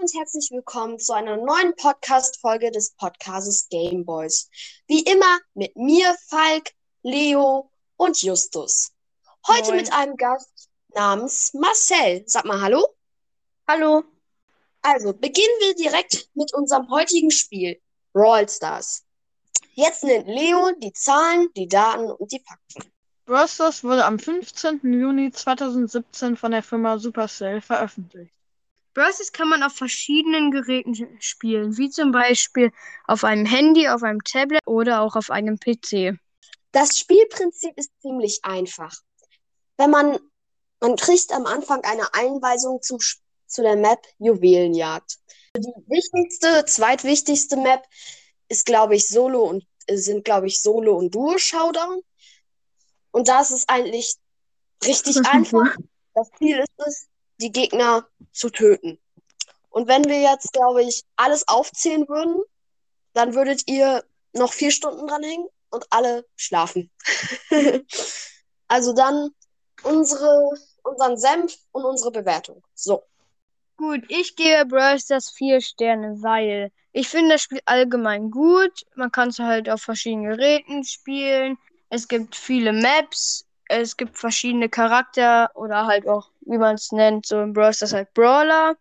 und herzlich willkommen zu einer neuen Podcast-Folge des Podcastes Gameboys. Wie immer mit mir, Falk, Leo und Justus. Heute Moin. mit einem Gast namens Marcel. Sag mal Hallo. Hallo. Also beginnen wir direkt mit unserem heutigen Spiel, Brawl Stars. Jetzt nennt Leo die Zahlen, die Daten und die Fakten. Brawl Stars wurde am 15. Juni 2017 von der Firma Supercell veröffentlicht. Stars kann man auf verschiedenen Geräten spielen, wie zum Beispiel auf einem Handy, auf einem Tablet oder auch auf einem PC. Das Spielprinzip ist ziemlich einfach. Wenn man, man kriegt am Anfang eine Einweisung zum, zu der Map Juwelenjagd. Die wichtigste, zweitwichtigste Map ist, glaube ich, Solo und äh, sind, glaube ich, Solo und Duo Showdown. Und da ist es eigentlich richtig Das einfach. Das Ziel ist es, die Gegner zu töten. Und wenn wir jetzt, glaube ich, alles aufzählen würden, dann würdet ihr noch vier Stunden dranhängen und alle schlafen. also dann unsere, unseren Senf und unsere Bewertung. So. Gut, ich gebe Brawl vier Sterne, weil ich finde das Spiel allgemein gut. Man kann es halt auf verschiedenen Geräten spielen. Es gibt viele Maps. Es gibt verschiedene Charakter oder halt auch, wie man es nennt, so in Brawl Stars halt Brawler,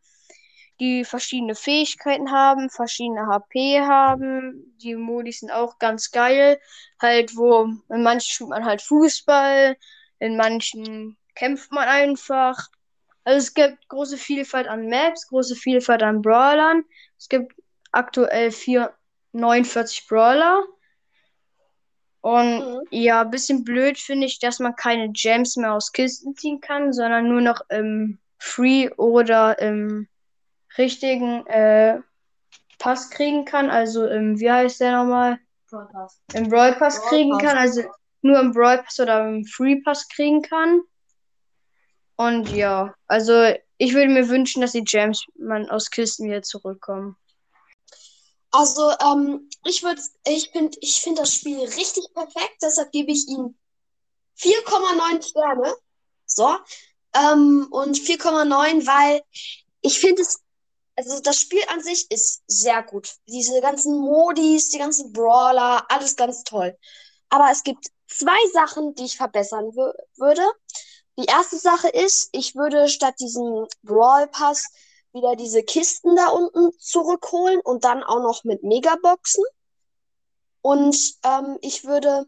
die verschiedene Fähigkeiten haben, verschiedene HP haben. Die Modi sind auch ganz geil. Halt, wo in manchen spielt man halt Fußball, in manchen kämpft man einfach. Also es gibt große Vielfalt an Maps, große Vielfalt an Brawlern. Es gibt aktuell vier, 49 Brawler. Und Mhm. ja, ein bisschen blöd finde ich, dass man keine Gems mehr aus Kisten ziehen kann, sondern nur noch im Free oder im richtigen äh, Pass kriegen kann. Also im, wie heißt der nochmal? Im Brawl Pass kriegen Pass. kann. Also nur im Brawl Pass oder im Free Pass kriegen kann. Und ja, also ich würde mir wünschen, dass die Gems man aus Kisten wieder zurückkommen. Also, ähm, ich würde, ich finde, ich finde das Spiel richtig perfekt, deshalb gebe ich ihm 4,9 Sterne. So. Ähm, und 4,9, weil ich finde es, also das Spiel an sich ist sehr gut. Diese ganzen Modis, die ganzen Brawler, alles ganz toll. Aber es gibt zwei Sachen, die ich verbessern wü- würde. Die erste Sache ist, ich würde statt diesem Brawl Pass wieder diese Kisten da unten zurückholen und dann auch noch mit Megaboxen. Und ähm, ich würde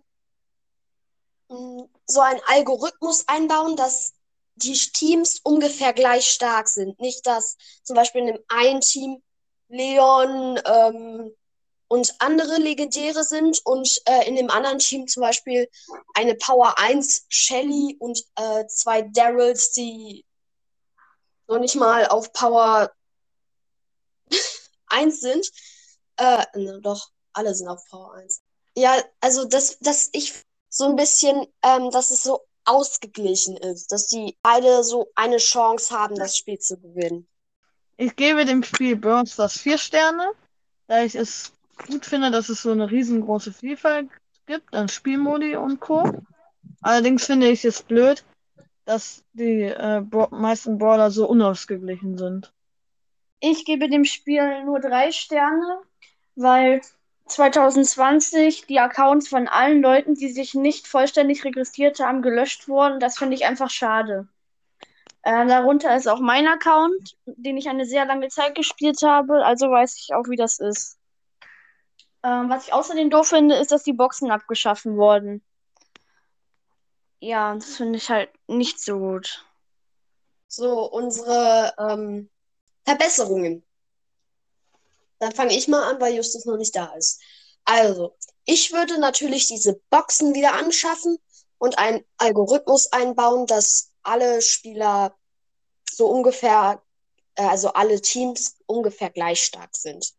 mh, so einen Algorithmus einbauen, dass die Teams ungefähr gleich stark sind. Nicht, dass zum Beispiel in dem einen Team Leon ähm, und andere Legendäre sind und äh, in dem anderen Team zum Beispiel eine Power 1 Shelly und äh, zwei Daryls, die noch nicht mal auf Power 1 sind. Äh, ne, doch, alle sind auf Power 1. Ja, also das, dass ich so ein bisschen, ähm, dass es so ausgeglichen ist, dass die beide so eine Chance haben, das Spiel zu gewinnen. Ich gebe dem Spiel Brawl Stars vier Sterne, da ich es gut finde, dass es so eine riesengroße Vielfalt gibt an Spielmodi und Co. Allerdings finde ich es blöd, dass die äh, meisten Brawler so unausgeglichen sind. Ich gebe dem Spiel nur drei Sterne, weil 2020 die Accounts von allen Leuten, die sich nicht vollständig registriert haben, gelöscht wurden. Das finde ich einfach schade. Äh, darunter ist auch mein Account, den ich eine sehr lange Zeit gespielt habe, also weiß ich auch, wie das ist. Ähm, was ich außerdem doof finde, ist, dass die Boxen abgeschaffen wurden. Ja, das finde ich halt nicht so gut. So, unsere ähm, Verbesserungen. Dann fange ich mal an, weil Justus noch nicht da ist. Also, ich würde natürlich diese Boxen wieder anschaffen und einen Algorithmus einbauen, dass alle Spieler so ungefähr, äh, also alle Teams ungefähr gleich stark sind.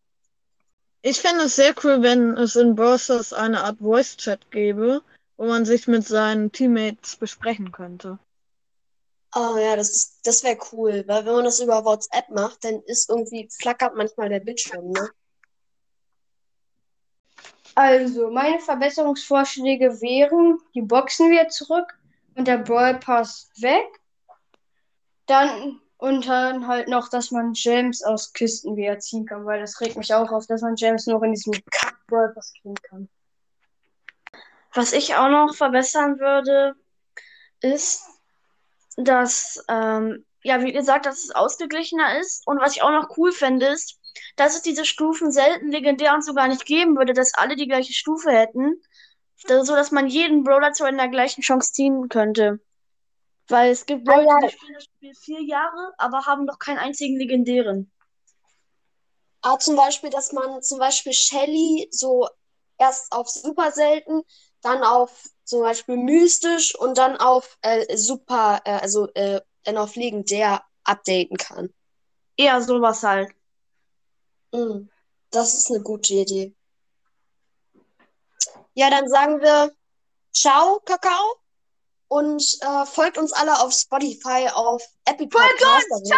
Ich fände es sehr cool, wenn es in Stars eine Art Voice Chat gäbe, wo man sich mit seinen Teammates besprechen könnte. Oh ja, das ist, das wäre cool, weil wenn man das über WhatsApp macht, dann ist irgendwie, flackert manchmal der Bildschirm, ne? Also, meine Verbesserungsvorschläge wären die Boxen wieder zurück und der Brawl Pass weg. Dann Und dann halt noch, dass man Gems aus Kisten wieder ziehen kann, weil das regt mich auch auf, dass man Gems nur in diesem Kack-Brawl Pass kriegen kann. Was ich auch noch verbessern würde, ist, dass, ähm, ja, wie gesagt, dass es ausgeglichener ist. Und was ich auch noch cool fände, ist, dass es diese Stufen selten legendär und so gar nicht geben würde, dass alle die gleiche Stufe hätten. Das, so dass man jeden Brawler zu einer gleichen Chance ziehen könnte. Weil es gibt Ah, Leute, ja. die spielen das Spiel vier Jahre, aber haben noch keinen einzigen legendären. Ah, zum Beispiel, dass man zum Beispiel Shelly so erst auf super selten, dann auf zum Beispiel mystisch und dann auf äh, super, äh, also äh, dann auf legendär updaten kann. Eher sowas halt. Mm, das ist eine gute Idee. Ja, dann sagen wir Ciao, Kakao. Und äh, folgt uns alle auf Spotify, auf Apple Podcasts. da sind-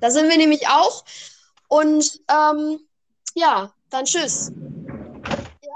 Da sind wir nämlich auch. Und ähm, ja, dann tschüss.